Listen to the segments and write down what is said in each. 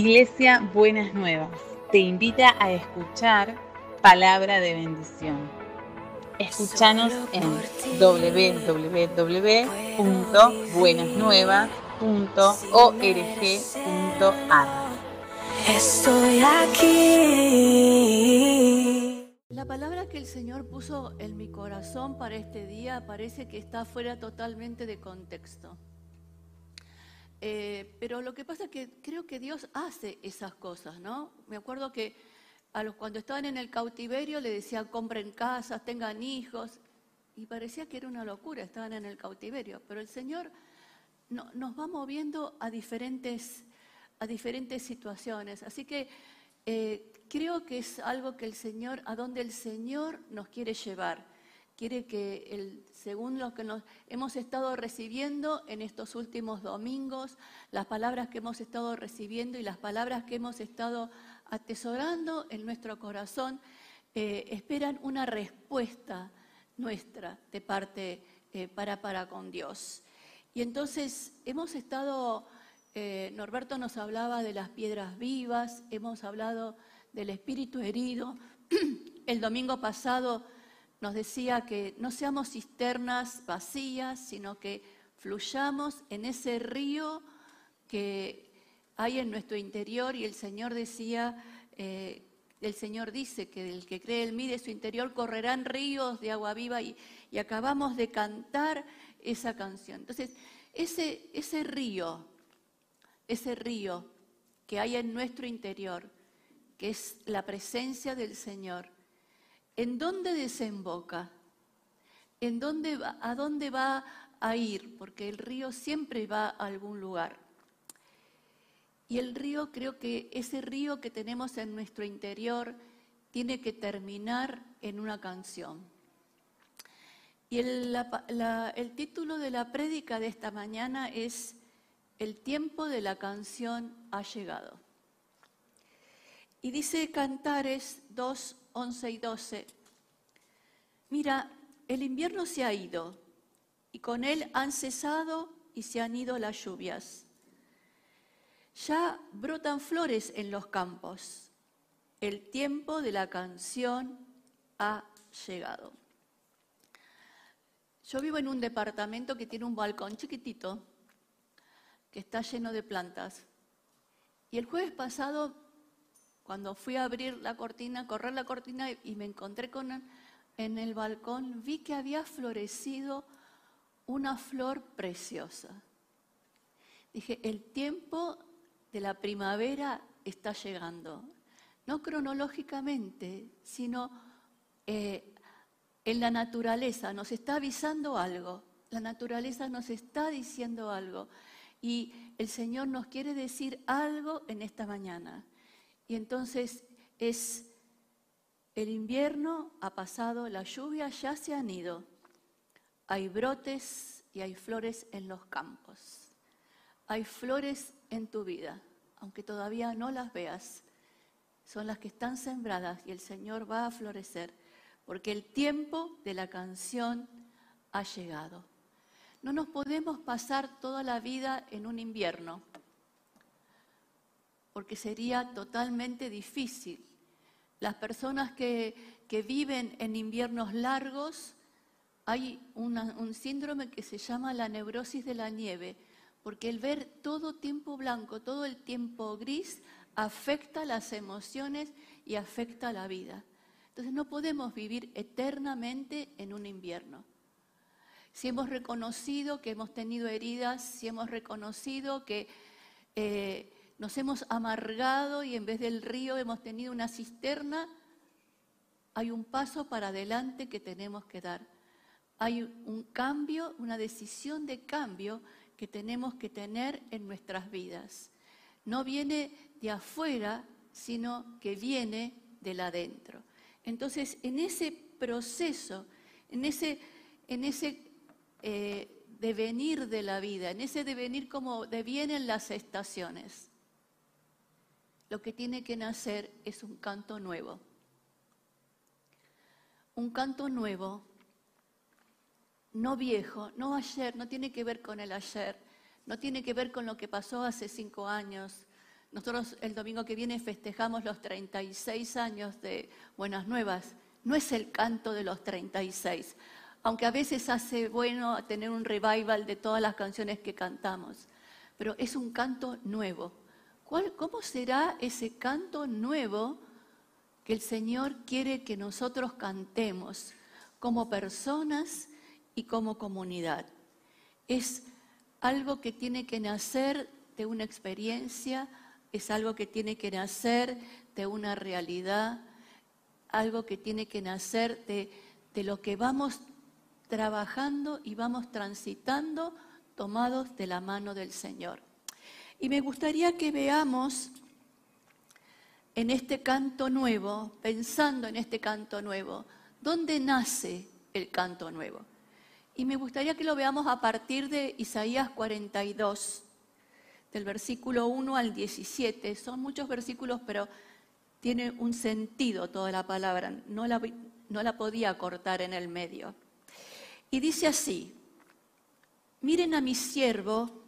Iglesia Buenas Nuevas te invita a escuchar palabra de bendición. Escúchanos en www.buenasnuevas.org.ar. Estoy aquí. La palabra que el Señor puso en mi corazón para este día parece que está fuera totalmente de contexto. Eh, pero lo que pasa es que creo que Dios hace esas cosas, ¿no? Me acuerdo que a los, cuando estaban en el cautiverio le decían compren casas, tengan hijos, y parecía que era una locura, estaban en el cautiverio, pero el Señor nos va moviendo a diferentes, a diferentes situaciones. Así que eh, creo que es algo que el Señor, a donde el Señor nos quiere llevar quiere que, según lo que nos hemos estado recibiendo en estos últimos domingos, las palabras que hemos estado recibiendo y las palabras que hemos estado atesorando en nuestro corazón, eh, esperan una respuesta nuestra de parte eh, para para con Dios. Y entonces hemos estado, eh, Norberto nos hablaba de las piedras vivas, hemos hablado del espíritu herido. El domingo pasado nos decía que no seamos cisternas vacías, sino que fluyamos en ese río que hay en nuestro interior y el Señor decía, eh, el Señor dice que el que cree en mí de su interior correrán ríos de agua viva y, acabamos de cantar esa canción. Entonces, ese, ese río, ese río que hay en nuestro interior, que es la presencia del Señor, ¿En dónde desemboca? ¿En dónde va, ¿A dónde va a ir? Porque el río siempre va a algún lugar. Y el río, creo que ese río que tenemos en nuestro interior tiene que terminar en una canción. Y el, el título de la prédica de esta mañana es El tiempo de la canción ha llegado. Y dice Cantares 2, 11 y 12, mira, el invierno se ha ido y con él han cesado y se han ido las lluvias. Ya brotan flores en los campos. El tiempo de la canción ha llegado. Yo vivo en un departamento que tiene un balcón chiquitito, que está lleno de plantas. Y el jueves pasado cuando fui a abrir la cortina, correr la cortina y me encontré con en el balcón, vi que había florecido una flor preciosa. Dije, el tiempo de la primavera está llegando, no cronológicamente, sino eh, en la naturaleza, nos está avisando algo, la naturaleza nos está diciendo algo y el Señor nos quiere decir algo en esta mañana. Y entonces es el invierno ha pasado, las lluvias ya se han ido, hay brotes y hay flores en los campos, hay flores en tu vida, aunque todavía no las veas, son las que están sembradas y el Señor va a florecer, porque el tiempo de la canción ha llegado. No nos podemos pasar toda la vida en un invierno porque sería totalmente difícil. Las personas que, viven en inviernos largos, hay un síndrome que se llama la neurosis de la nieve, porque el ver todo tiempo blanco, todo el tiempo gris, afecta las emociones y afecta la vida. Entonces no podemos vivir eternamente en un invierno. Si hemos reconocido que hemos tenido heridas, si hemos reconocido que eh, nos hemos amargado y en vez del río hemos tenido una cisterna, hay un paso para adelante que tenemos que dar. Hay un cambio, una decisión de cambio que tenemos que tener en nuestras vidas. No viene de afuera, sino que viene del adentro. Entonces, en ese proceso, en ese, eh, devenir de la vida, en ese devenir como devienen las estaciones, lo que tiene que nacer es un canto nuevo. Un canto nuevo, no viejo, no ayer, no tiene que ver con el ayer, no tiene que ver con lo que pasó hace cinco años, Nosotros el domingo que viene festejamos los 36 años de Buenas Nuevas. No es el canto de los 36, aunque a veces hace bueno tener un revival de todas las canciones que cantamos, pero es un canto nuevo. ¿Cómo será ese canto nuevo que el Señor quiere que nosotros cantemos como personas y como comunidad? Es algo que tiene que nacer de una experiencia, es algo que tiene que nacer de una realidad, algo que tiene que nacer de, lo que vamos trabajando y vamos transitando tomados de la mano del Señor. Y me gustaría que veamos en este canto nuevo, pensando en este canto nuevo, dónde nace el canto nuevo. Y me gustaría que lo veamos a partir de Isaías 42, del versículo 1 al 17. Son muchos versículos, pero tiene un sentido toda la palabra. No la, no la podía cortar en el medio. Y dice así, miren a mi siervo,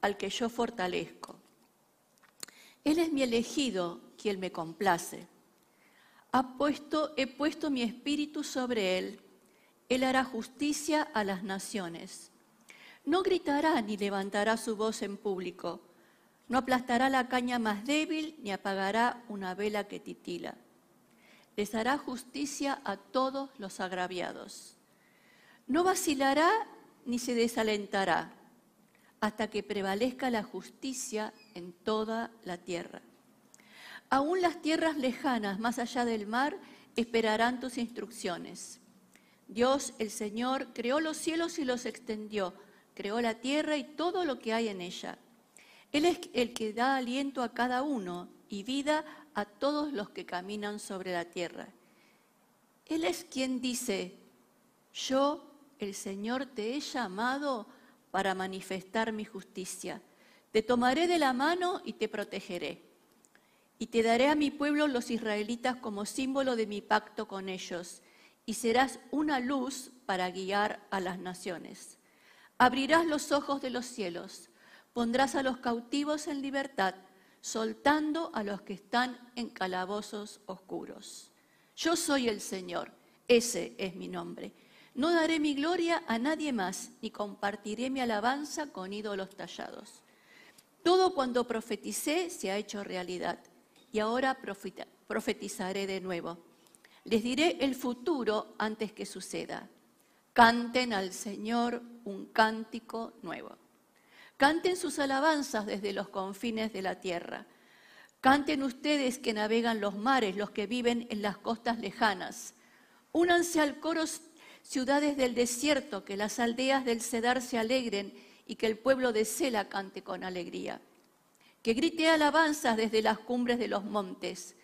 al que yo fortalezco. Él es mi elegido, quien me complace. He puesto mi espíritu sobre él él hará justicia a las naciones. No gritará ni levantará su voz en público. No aplastará la caña más débil ni apagará una vela que titila. Les hará justicia a todos los agraviados. No vacilará ni se desalentará hasta que prevalezca la justicia en toda la tierra. Aún las tierras lejanas, más allá del mar, esperarán tus instrucciones. Dios, el Señor, creó los cielos y los extendió, creó la tierra y todo lo que hay en ella. Él es el que da aliento a cada uno y vida a todos los que caminan sobre la tierra. Él es quien dice, yo, el Señor, te he llamado para manifestar mi justicia. Te tomaré de la mano y te protegeré. Y te daré a mi pueblo los israelitas como símbolo de mi pacto con ellos y serás una luz para guiar a las naciones. Abrirás los ojos de los cielos, pondrás a los cautivos en libertad, soltando a los que están en calabozos oscuros. Yo soy el Señor, ese es mi nombre. No daré mi gloria a nadie más, ni compartiré mi alabanza con ídolos tallados. Todo cuando profeticé se ha hecho realidad, y ahora profetizaré de nuevo les diré el futuro antes que suceda. Canten al Señor un cántico nuevo. Canten sus alabanzas desde los confines de la tierra. Canten ustedes que navegan los mares, los que viven en las costas lejanas. Únanse al coro ciudades del desierto, que las aldeas del Cedar se alegren y que el pueblo de Sela cante con alegría. Que grite alabanzas desde las cumbres de los montes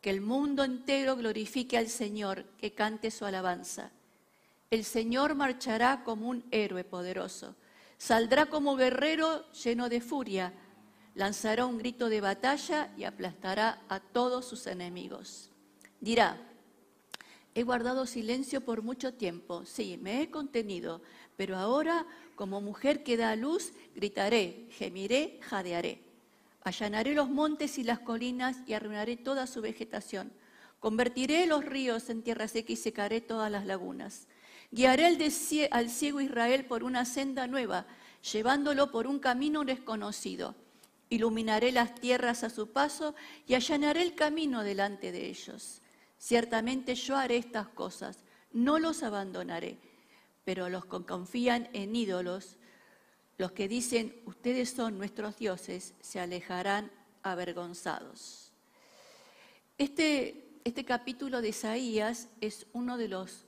que el mundo entero glorifique al Señor, que cante su alabanza. El Señor marchará como un héroe poderoso, saldrá como guerrero lleno de furia, lanzará un grito de batalla y aplastará a todos sus enemigos. Dirá, he guardado silencio por mucho tiempo, sí, me he contenido, pero ahora, como mujer que da a luz, gritaré, gemiré, jadearé. Allanaré los montes y las colinas y arruinaré toda su vegetación. Convertiré los ríos en tierra seca y secaré todas las lagunas. Guiaré al ciego Israel por una senda nueva, llevándolo por un camino desconocido. Iluminaré las tierras a su paso y allanaré el camino delante de ellos. Ciertamente yo haré estas cosas, no los abandonaré, pero los que confían en ídolos los que dicen, ustedes son nuestros dioses, se alejarán avergonzados. Este, este capítulo de Isaías es uno de los,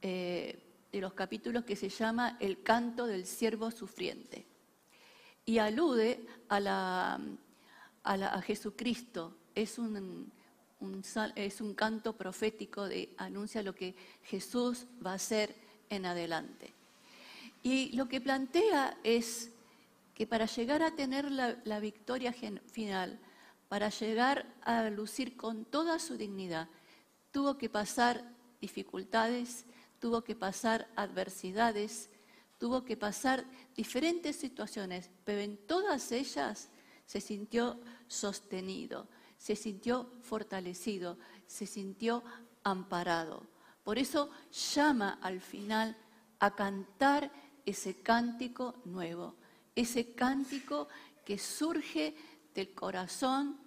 eh, de los capítulos que se llama El canto del siervo sufriente y alude a, la, a, Jesucristo. Es un, es un canto profético de anuncia lo que Jesús va a hacer en adelante. Y lo que plantea es que para llegar a tener la, victoria final, para llegar a lucir con toda su dignidad, tuvo que pasar dificultades, tuvo que pasar adversidades, tuvo que pasar diferentes situaciones, pero en todas ellas se sintió sostenido, se sintió fortalecido, se sintió amparado. Por eso llama al final a cantar ese cántico nuevo, ese cántico que surge del corazón,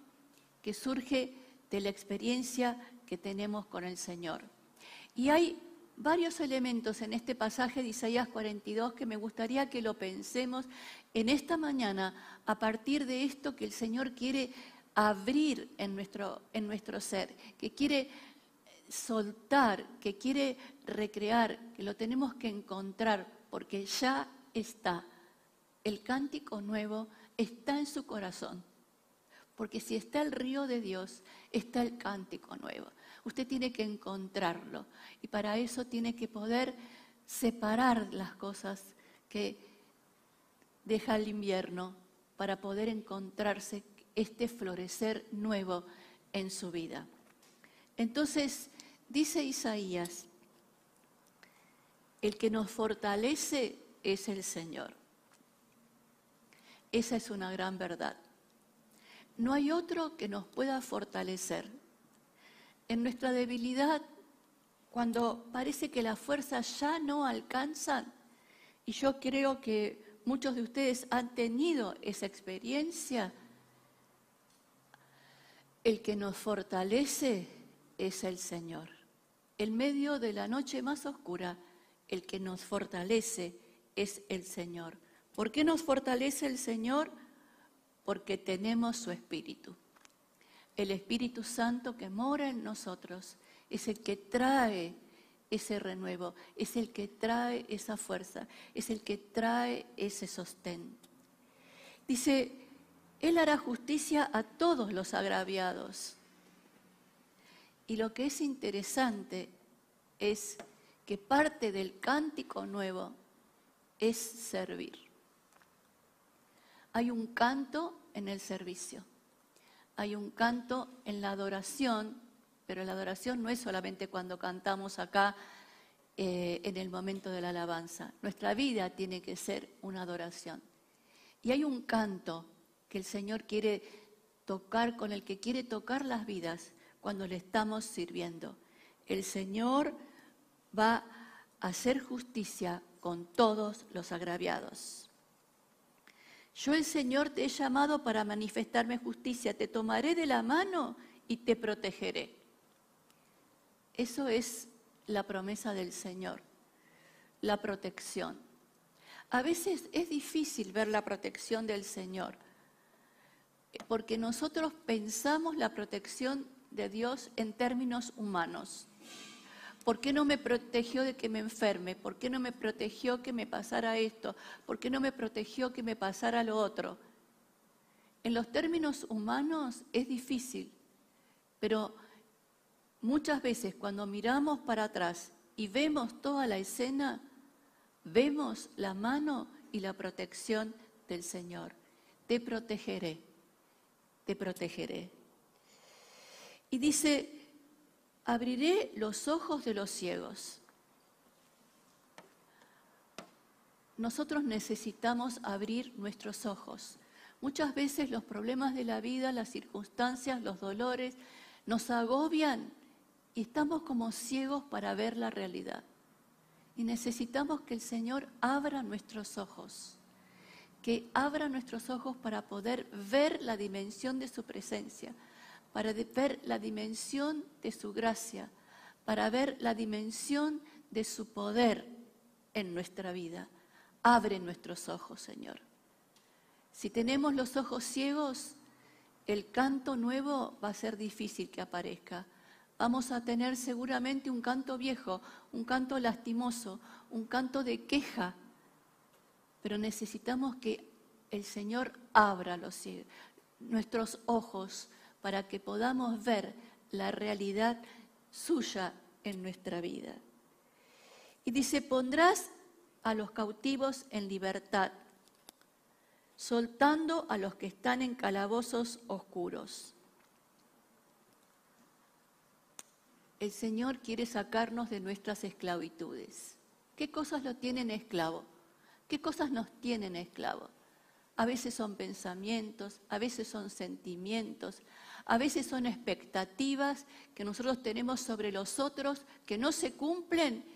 que surge de la experiencia que tenemos con el Señor. Y hay varios elementos en este pasaje de Isaías 42 que me gustaría que lo pensemos en esta mañana a partir de esto que el Señor quiere abrir en nuestro, en nuestro ser, que quiere soltar, que quiere recrear, que lo tenemos que encontrar, porque ya está. El cántico nuevo está en su corazón. Porque si está el río de Dios, está el cántico nuevo. Usted tiene que encontrarlo. Y para eso tiene que poder separar las cosas que deja el invierno para poder encontrarse este florecer nuevo en su vida. Entonces, dice Isaías, el que nos fortalece es el Señor. Esa es una gran verdad. No hay otro que nos pueda fortalecer. En nuestra debilidad, cuando parece que las fuerzas ya no alcanzan, y yo creo que muchos de ustedes han tenido esa experiencia, el que nos fortalece es el Señor. En medio de la noche más oscura, el que nos fortalece es el Señor. ¿Por qué nos fortalece el Señor? Porque tenemos su Espíritu. El Espíritu Santo que mora en nosotros es el que trae ese renuevo, es el que trae esa fuerza, es el que trae ese sostén. Dice, Él hará justicia a todos los agraviados. Y lo que es interesante es que parte del cántico nuevo es servir. Hay un canto en el servicio, hay un canto en la adoración pero la adoración no es solamente cuando cantamos acá eh, en el momento de la alabanza. Nuestra vida tiene que ser una adoración. Y hay un canto que el Señor quiere tocar, con el que quiere tocar las vidas cuando le estamos sirviendo. El Señor va a hacer justicia con todos los agraviados. Yo el Señor te he llamado para manifestarme justicia, te tomaré de la mano y te protegeré. Eso es la promesa del Señor, la protección. A veces es difícil ver la protección del Señor, porque nosotros pensamos la protección de Dios en términos humanos. ¿Por qué no me protegió de que me enferme? ¿Por qué no me protegió que me pasara esto? ¿Por qué no me protegió que me pasara lo otro? En los términos humanos es difícil, pero Muchas veces cuando miramos para atrás y vemos toda la escena, vemos la mano y la protección del Señor. Te protegeré, te protegeré. Y dice, abriré los ojos de los ciegos. Nosotros necesitamos abrir nuestros ojos. Muchas veces los problemas de la vida, las circunstancias, los dolores, nos agobian y estamos como ciegos para ver la realidad. Y necesitamos que el Señor abra nuestros ojos, que abra nuestros ojos para poder ver la dimensión de su presencia, para ver la dimensión de su gracia, para ver la dimensión de su poder en nuestra vida. Abre nuestros ojos, Señor. Si tenemos los ojos ciegos, el canto nuevo va a ser difícil que aparezca vamos a tener seguramente un canto viejo, un canto lastimoso, un canto de queja, pero necesitamos que el Señor abra nuestros ojos para que podamos ver la realidad suya en nuestra vida. Y dice, pondrás a los cautivos en libertad, soltando a los que están en calabozos oscuros. el Señor quiere sacarnos de nuestras esclavitudes. ¿Qué cosas lo tienen esclavo? ¿Qué cosas nos tienen esclavo? a veces son pensamientos, a veces son sentimientos, a veces son expectativas que nosotros tenemos sobre los otros que no se cumplen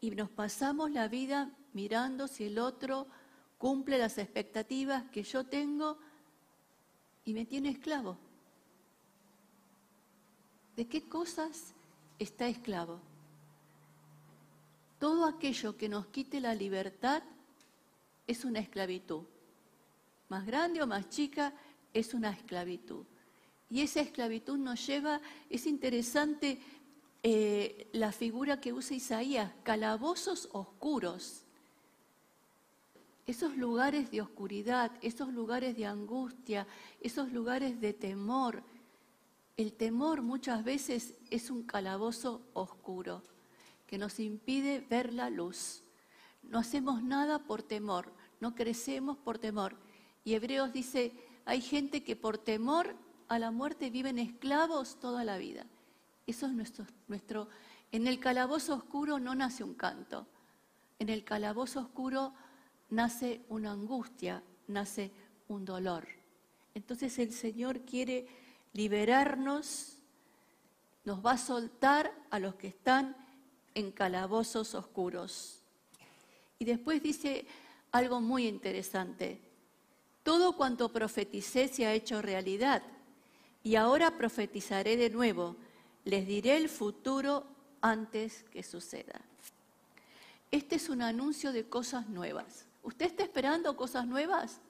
y nos pasamos la vida mirando si el otro cumple las expectativas que yo tengo y me tiene esclavo. ¿De qué cosas está esclavo? Todo aquello que nos quite la libertad es una esclavitud. Más grande o más chica es una esclavitud. Y esa esclavitud nos lleva, es interesante eh, la figura que usa Isaías, calabozos oscuros. Esos lugares de oscuridad, esos lugares de angustia, esos lugares de temor. El temor muchas veces es un calabozo oscuro que nos impide ver la luz. No hacemos nada por temor, no crecemos por temor. Y Hebreos dice, hay gente que por temor a la muerte viven esclavos toda la vida. Eso es nuestro, nuestro... En el calabozo oscuro no nace un canto. En el calabozo oscuro nace una angustia, nace un dolor. Entonces el Señor quiere liberarnos, nos va a soltar a los que están en calabozos oscuros. Y después dice algo muy interesante. Todo cuanto profeticé se ha hecho realidad y ahora profetizaré de nuevo. Les diré el futuro antes que suceda. Este es un anuncio de cosas nuevas. ¿Usted está esperando cosas nuevas?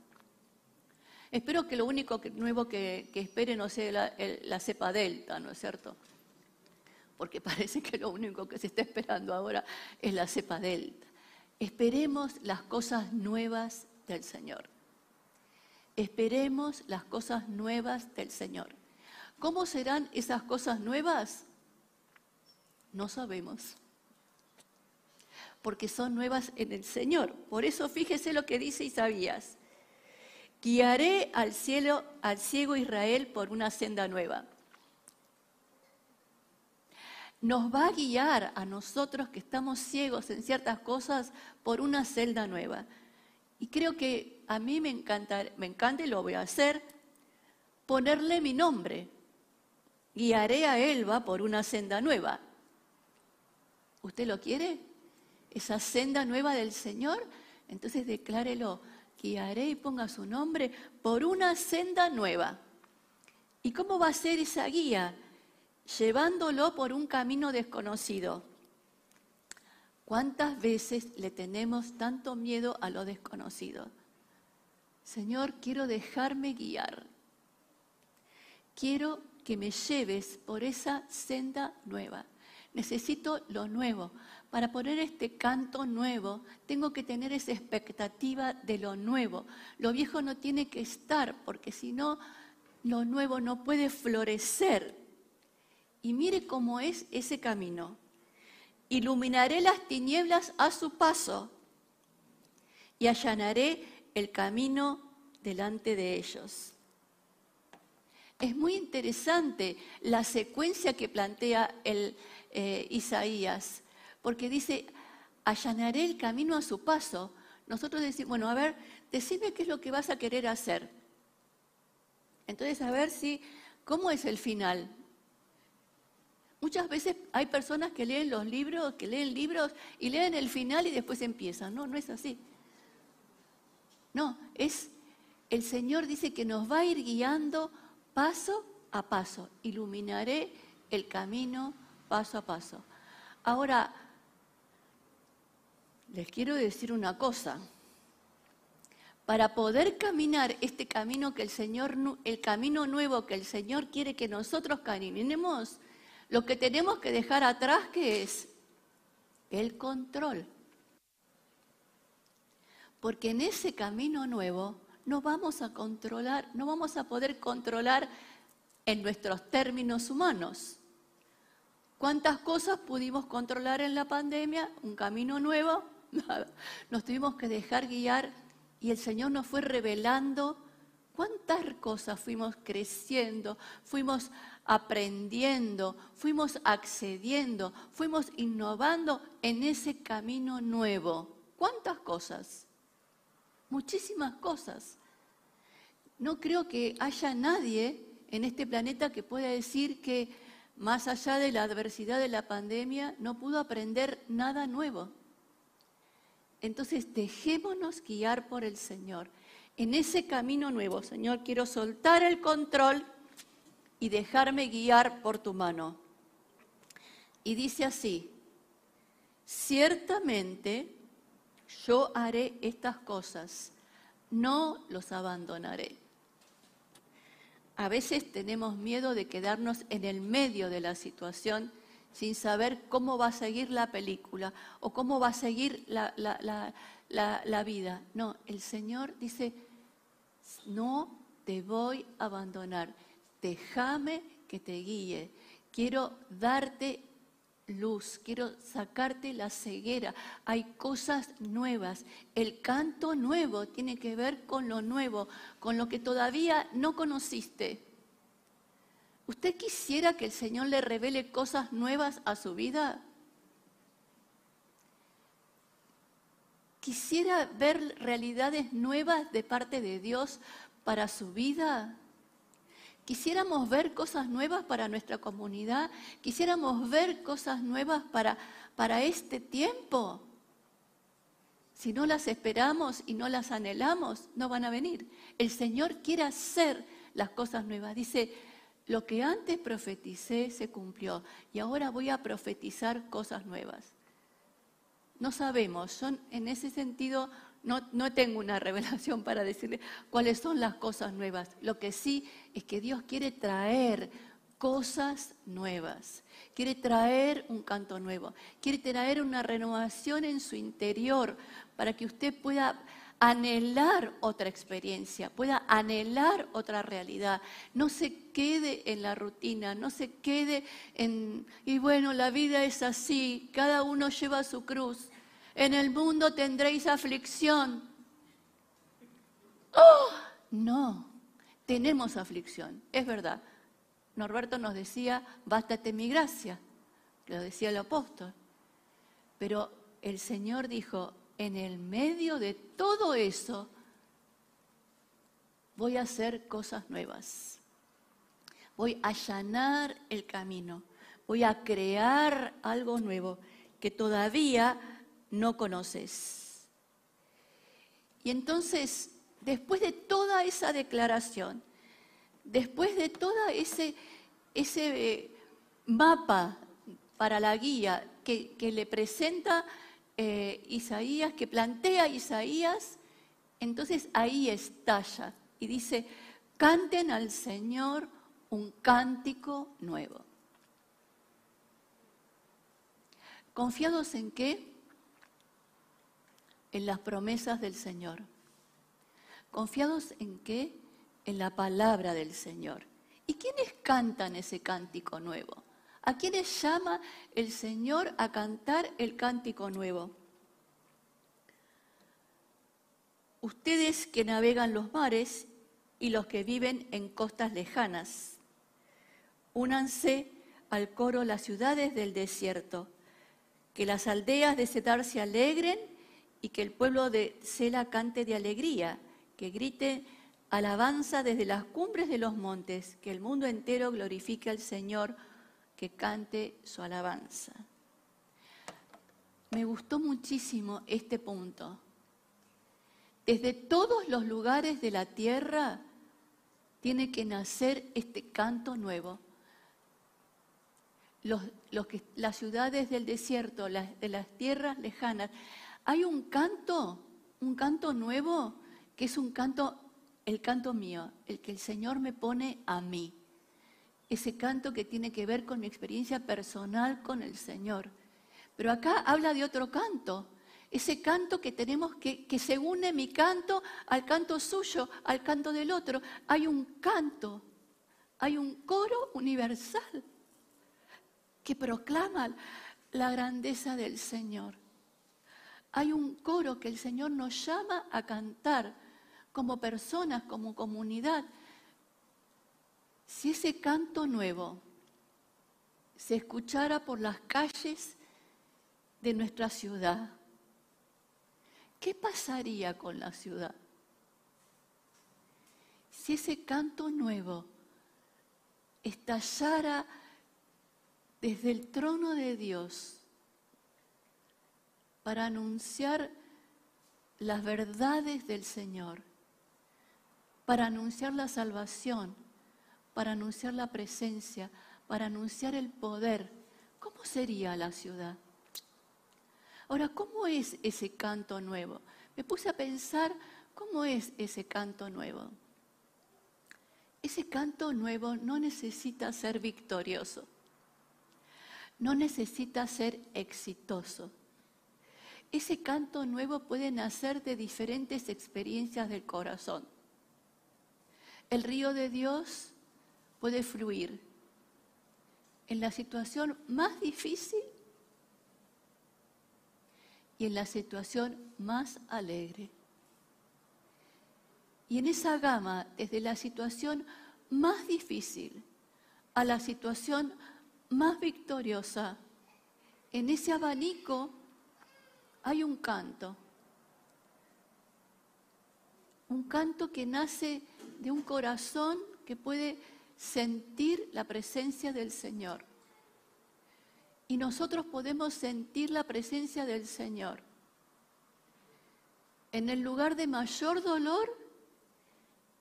Espero que lo único nuevo que, espere no sea la, la cepa delta, ¿no es cierto? porque parece que lo único que se está esperando ahora es la cepa delta. Esperemos las cosas nuevas del Señor. Esperemos las cosas nuevas del Señor. ¿Cómo serán esas cosas nuevas? No sabemos. Porque son nuevas en el Señor. Por eso fíjese lo que dice Isaías. Guiaré al cielo, al ciego Israel por una senda nueva nos va a guiar a nosotros que estamos ciegos en ciertas cosas por una celda nueva. Y creo que a mí me encanta, me encanta y lo voy a hacer, ponerle mi nombre. Guiaré a Elba por una senda nueva. ¿Usted lo quiere? Esa senda nueva del Señor. Entonces declárelo. Guiaré y ponga su nombre por una senda nueva. ¿Y cómo va a ser esa guía? Llevándolo por un camino desconocido. ¿Cuántas veces le tenemos tanto miedo a lo desconocido? Señor, quiero dejarme guiar. Quiero que me lleves por esa senda nueva. Necesito lo nuevo. Para poner este canto nuevo, tengo que tener esa expectativa de lo nuevo. Lo viejo no tiene que estar, porque si no, lo nuevo no puede florecer y mire cómo es ese camino. Iluminaré las tinieblas a su paso y allanaré el camino delante de ellos. Es muy interesante la secuencia que plantea el, eh, Isaías, porque dice, allanaré el camino a su paso. Nosotros decimos, bueno, a ver, decime qué es lo que vas a querer hacer. Entonces, a ver si, ¿cómo es el final? Muchas veces hay personas que leen los libros, que leen libros y leen el final y después empiezan. No, no es así. No, es el Señor dice que nos va a ir guiando paso a paso. Iluminaré el camino paso a paso. Ahora, les quiero decir una cosa. Para poder caminar este camino que el Señor, el camino nuevo que el Señor quiere que nosotros caminemos, lo que tenemos que dejar atrás, que es? El control. Porque en ese camino nuevo no vamos a controlar, no vamos a poder controlar en nuestros términos humanos. ¿Cuántas cosas pudimos controlar en la pandemia? Un camino nuevo, nada. Nos tuvimos que dejar guiar y el Señor nos fue revelando cuántas cosas fuimos creciendo, fuimos aprendiendo, fuimos accediendo, fuimos innovando en ese camino nuevo. ¿Cuántas cosas? Muchísimas cosas. No creo que haya nadie en este planeta que pueda decir que más allá de la adversidad de la pandemia no pudo aprender nada nuevo. Entonces dejémonos guiar por el Señor. En ese camino nuevo, Señor, quiero soltar el control y dejarme guiar por tu mano. Y dice así, ciertamente yo haré estas cosas, no los abandonaré. A veces tenemos miedo de quedarnos en el medio de la situación sin saber cómo va a seguir la película o cómo va a seguir la, la vida. No, el Señor dice, no te voy a abandonar, déjame que te guíe. Quiero darte luz, quiero sacarte la ceguera. Hay cosas nuevas. El canto nuevo tiene que ver con lo nuevo, con lo que todavía no conociste. ¿Usted quisiera que el Señor le revele cosas nuevas a su vida? ¿Quisiera ver realidades nuevas de parte de Dios para su vida? Quisiéramos ver cosas nuevas para nuestra comunidad, quisiéramos ver cosas nuevas para, para este tiempo. Si no las esperamos y no las anhelamos, no van a venir. El Señor quiere hacer las cosas nuevas. Dice, lo que antes profeticé se cumplió y ahora voy a profetizar cosas nuevas. No sabemos, son en ese sentido no, tengo una revelación para decirle cuáles son las cosas nuevas. Lo que sí es que Dios quiere traer cosas nuevas. Quiere traer un canto nuevo. Quiere traer una renovación en su interior para que usted pueda anhelar otra experiencia, pueda anhelar otra realidad. No se quede en la rutina, no se quede en, y bueno, la vida es así, cada uno lleva su cruz en el mundo tendréis aflicción. ¡Oh! No, tenemos aflicción, es verdad. Norberto nos decía, bástate mi gracia, lo decía el apóstol. Pero el Señor dijo, en el medio de todo eso, voy a hacer cosas nuevas. Voy a allanar el camino. Voy a crear algo nuevo que todavía no conoces. Y entonces, después de toda esa declaración, después de todo ese, ese eh, mapa para la guía que, le presenta eh, Isaías, que plantea Isaías, entonces ahí estalla y dice, canten al Señor un cántico nuevo. ¿Confiados en qué? en las promesas del Señor. ¿Confiados en qué? En la palabra del Señor. ¿Y quiénes cantan ese cántico nuevo? ¿A quiénes llama el Señor a cantar el cántico nuevo? Ustedes que navegan los mares y los que viven en costas lejanas, únanse al coro las ciudades del desierto, que las aldeas de Setar se alegren y que el pueblo de Sela cante de alegría, que grite alabanza desde las cumbres de los montes, que el mundo entero glorifique al Señor, que cante su alabanza. Me gustó muchísimo este punto. Desde todos los lugares de la tierra tiene que nacer este canto nuevo. Los, que, las ciudades del desierto, de las tierras lejanas, hay un canto, un canto nuevo, que es un canto, el canto mío, el que el Señor me pone a mí. Ese canto que tiene que ver con mi experiencia personal con el Señor. Pero acá habla de otro canto, ese canto que tenemos que, que se une mi canto al canto suyo, al canto del otro. Hay un canto, hay un coro universal que proclama la grandeza del Señor hay un coro que el Señor nos llama a cantar como personas, como comunidad. Si ese canto nuevo se escuchara por las calles de nuestra ciudad, ¿qué pasaría con la ciudad? si ese canto nuevo estallara desde el trono de Dios para anunciar las verdades del Señor, para anunciar la salvación, para anunciar la presencia, para anunciar el poder, ¿cómo sería la ciudad? Ahora, ¿cómo es ese canto nuevo? Me puse a pensar, ¿cómo es ese canto nuevo? Ese canto nuevo no necesita ser victorioso, no necesita ser exitoso. Ese canto nuevo puede nacer de diferentes experiencias del corazón. El río de Dios puede fluir en la situación más difícil y en la situación más alegre. Y en esa gama, desde la situación más difícil a la situación más victoriosa, en ese abanico hay un canto. Un canto que nace de un corazón que puede sentir la presencia del Señor. Y nosotros podemos sentir la presencia del Señor en el lugar de mayor dolor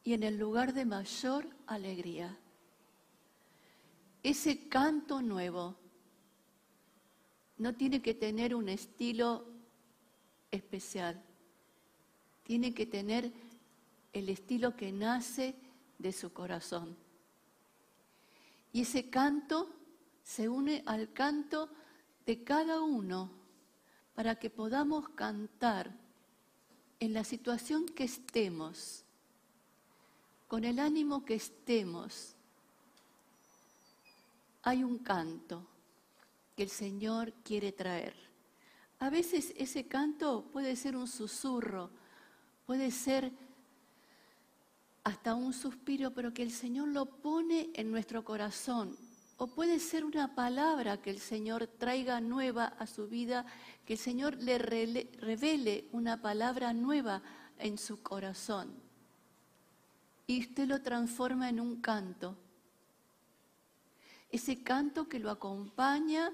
y en el lugar de mayor alegría. Ese canto nuevo no tiene que tener un estilo especial, tiene que tener el estilo que nace de su corazón. Y ese canto se une al canto de cada uno para que podamos cantar en la situación que estemos, con el ánimo que estemos. Hay un canto que el Señor quiere traer. A veces ese canto puede ser un susurro, puede ser hasta un suspiro, pero que el Señor lo pone en nuestro corazón o puede ser una palabra que el Señor traiga nueva a su vida, que el Señor le revele una palabra nueva en su corazón. Y usted lo transforma en un canto. Ese canto que lo acompaña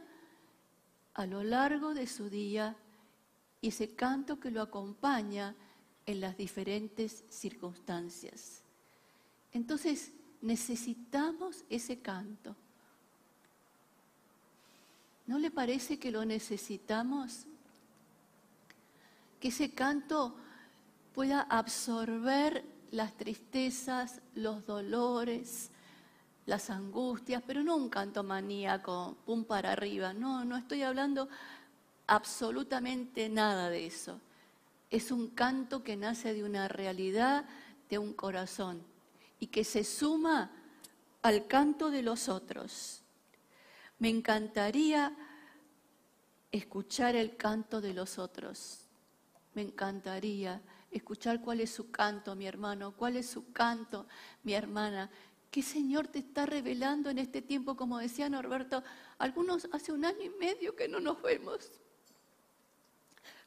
a lo largo de su día y ese canto que lo acompaña en las diferentes circunstancias. Entonces necesitamos ese canto. ¿No le parece que lo necesitamos? Que ese canto pueda absorber las tristezas, los dolores, las angustias, pero no un canto maníaco, pum para arriba. No, no estoy hablando absolutamente nada de eso. Es un canto que nace de una realidad, de un corazón, y que se suma al canto de los otros. Me encantaría escuchar el canto de los otros. Me encantaría escuchar cuál es su canto, mi hermano, cuál es su canto, mi hermana. ¿Qué Señor te está revelando en este tiempo? Como decía Norberto, algunos hace un año y medio que no nos vemos.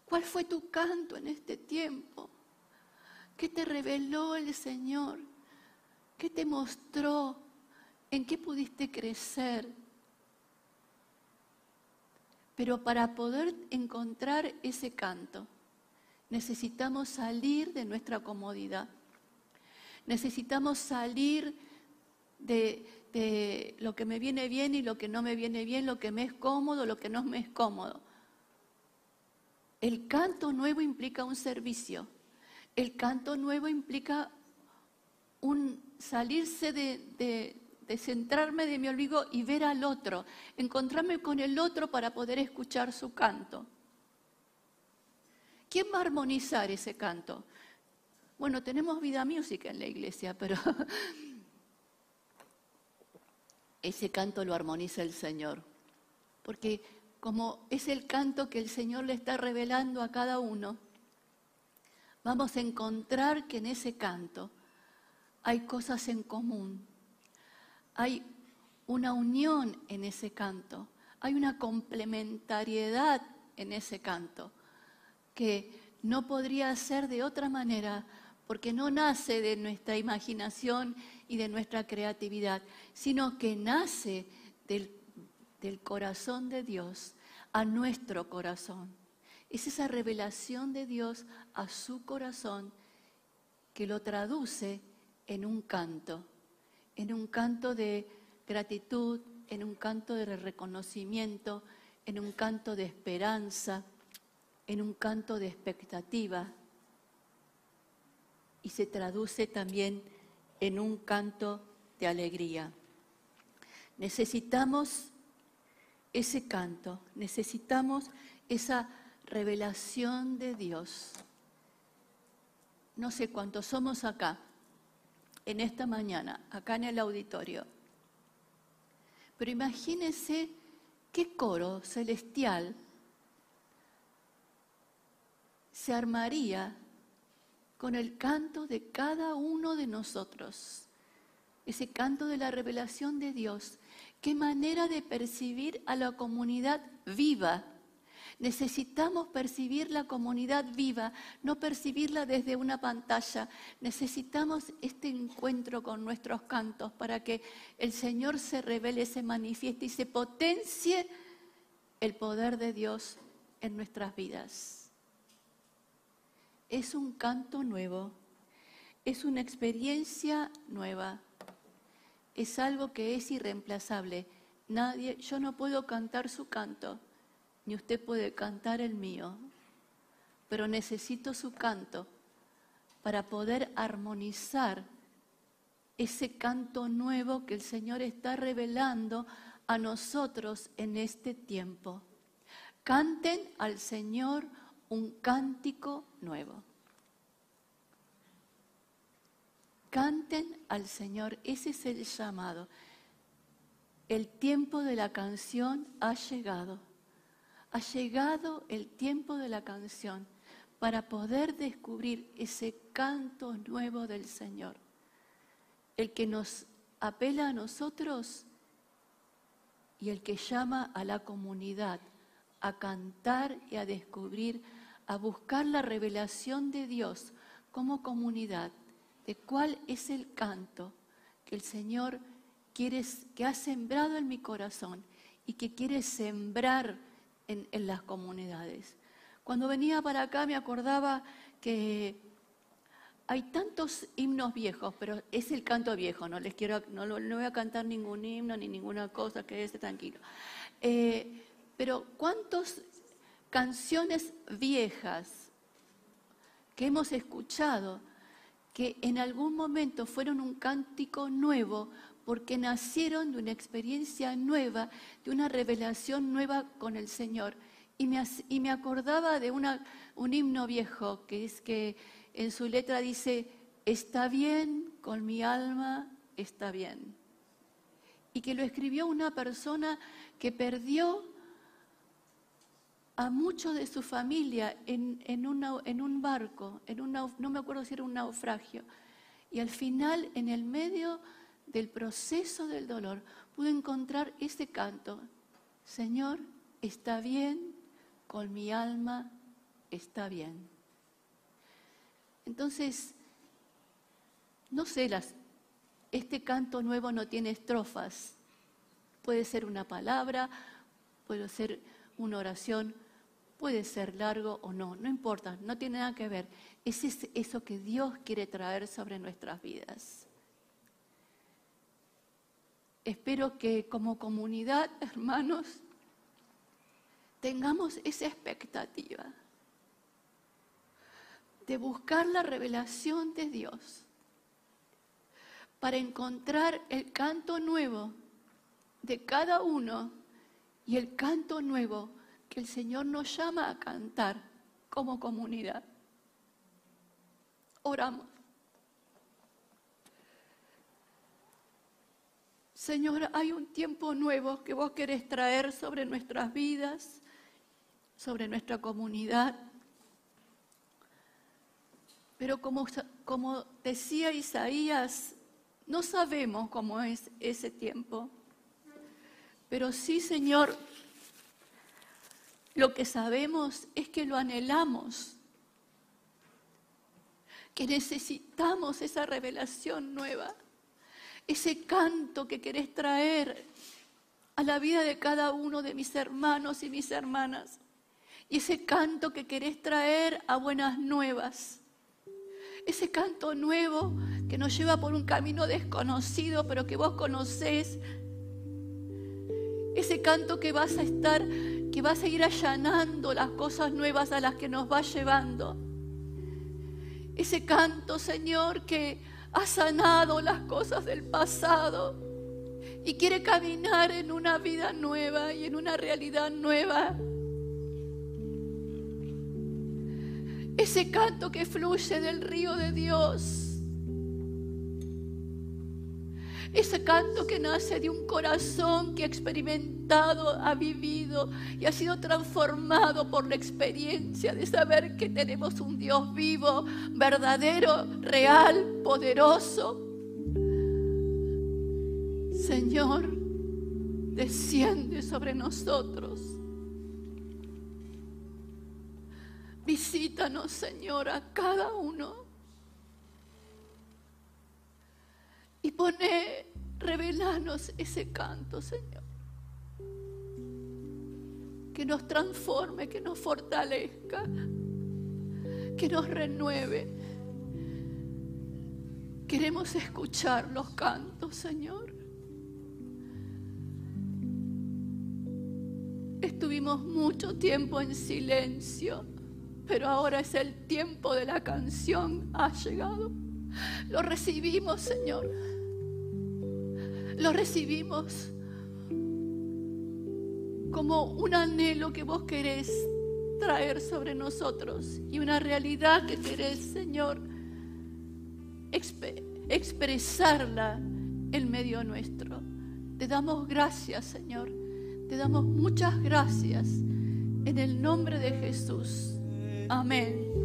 ¿Cuál fue tu canto en este tiempo? ¿Qué te reveló el Señor? ¿Qué te mostró? ¿En qué pudiste crecer? Pero para poder encontrar ese canto, necesitamos salir de nuestra comodidad. Necesitamos salir de, lo que me viene bien y lo que no me viene bien, lo que me es cómodo, lo que no me es cómodo. El canto nuevo implica un servicio. El canto nuevo implica un salirse de, de centrarme de mi olvido y ver al otro, encontrarme con el otro para poder escuchar su canto. ¿Quién va a armonizar ese canto? Bueno, tenemos vida música en la iglesia, pero ese canto lo armoniza el Señor. Porque como es el canto que el Señor le está revelando a cada uno, vamos a encontrar que en ese canto hay cosas en común hay una unión en ese canto, hay una complementariedad en ese canto que no podría ser de otra manera porque no nace de nuestra imaginación y de nuestra creatividad, sino que nace del, corazón de Dios a nuestro corazón. Es esa revelación de Dios a su corazón que lo traduce en un canto, en un canto de gratitud, en un canto de reconocimiento, en un canto de esperanza, en un canto de expectativa y se traduce también en un canto de alegría. Necesitamos ese canto, necesitamos esa revelación de Dios. No sé cuántos somos acá, en esta mañana, acá en el auditorio, pero imagínense qué coro celestial se armaría con el canto de cada uno de nosotros. Ese canto de la revelación de Dios. Qué manera de percibir a la comunidad viva. Necesitamos percibir la comunidad viva, no percibirla desde una pantalla. Necesitamos este encuentro con nuestros cantos para que el Señor se revele, se manifieste y se potencie el poder de Dios en nuestras vidas es un canto nuevo, es una experiencia nueva, es algo que es irreemplazable. Nadie, yo no puedo cantar su canto, ni usted puede cantar el mío, pero necesito su canto para poder armonizar ese canto nuevo que el Señor está revelando a nosotros en este tiempo. Canten al Señor un cántico nuevo. Canten al Señor, ese es el llamado. El tiempo de la canción ha llegado. Ha llegado el tiempo de la canción para poder descubrir ese canto nuevo del Señor. El que nos apela a nosotros y el que llama a la comunidad a cantar y a descubrir, a buscar la revelación de Dios como comunidad, de cuál es el canto que el Señor quiere, que ha sembrado en mi corazón y que quiere sembrar en, las comunidades. Cuando venía para acá me acordaba que hay tantos himnos viejos, pero es el canto viejo, no les quiero, no, no voy a cantar ningún himno ni ninguna cosa, quédese tranquilo. Eh, pero ¿cuántas canciones viejas que hemos escuchado que en algún momento fueron un cántico nuevo porque nacieron de una experiencia nueva, de una revelación nueva con el Señor? Y me, y me acordaba de una, un himno viejo que es que en su letra dice, está bien con mi alma, está bien. Y que lo escribió una persona que perdió a muchos de su familia en, en, un barco, en un, no me acuerdo si era un naufragio. Y al final, en el medio del proceso del dolor, pude encontrar ese canto. Señor, está bien, con mi alma está bien. Entonces, no sé, las, este canto nuevo no tiene estrofas. Puede ser una palabra, puede ser una oración, Puede ser largo o no, no importa, no tiene nada que ver. Es eso que Dios quiere traer sobre nuestras vidas. Espero que como comunidad, hermanos, tengamos esa expectativa de buscar la revelación de Dios para encontrar el canto nuevo de cada uno y el canto nuevo que el Señor nos llama a cantar como comunidad. Oramos. Señor, hay un tiempo nuevo que vos querés traer sobre nuestras vidas, sobre nuestra comunidad. Pero como, como decía Isaías, no sabemos cómo es ese tiempo. Pero sí, Señor, lo que sabemos es que lo anhelamos. que necesitamos esa revelación nueva, ese canto que querés traer a la vida de cada uno de mis hermanos y mis hermanas, y ese canto que querés traer a buenas nuevas, ese canto nuevo que nos lleva por un camino desconocido, pero que vos conocés, ese canto que vas a estar, que vas a ir allanando las cosas nuevas a las que nos va llevando. Ese canto, Señor, que ha sanado las cosas del pasado y quiere caminar en una vida nueva y en una realidad nueva. Ese canto que fluye del río de Dios. Ese canto que nace de un corazón que ha experimentado, ha vivido y ha sido transformado por la experiencia de saber que tenemos un Dios vivo, verdadero, real, poderoso. Señor, desciende sobre nosotros. Visítanos, Señor, a cada uno. Y pone, revelanos ese canto, Señor. Que nos transforme, que nos fortalezca, que nos renueve. Queremos escuchar los cantos, Señor. Estuvimos mucho tiempo en silencio, pero ahora es el tiempo de la canción. Ha llegado. Lo recibimos, Señor lo recibimos como un anhelo que vos querés traer sobre nosotros y una realidad que querés, Señor, expresarla en medio nuestro. Te damos gracias, Señor. Te damos muchas gracias en el nombre de Jesús. Amén.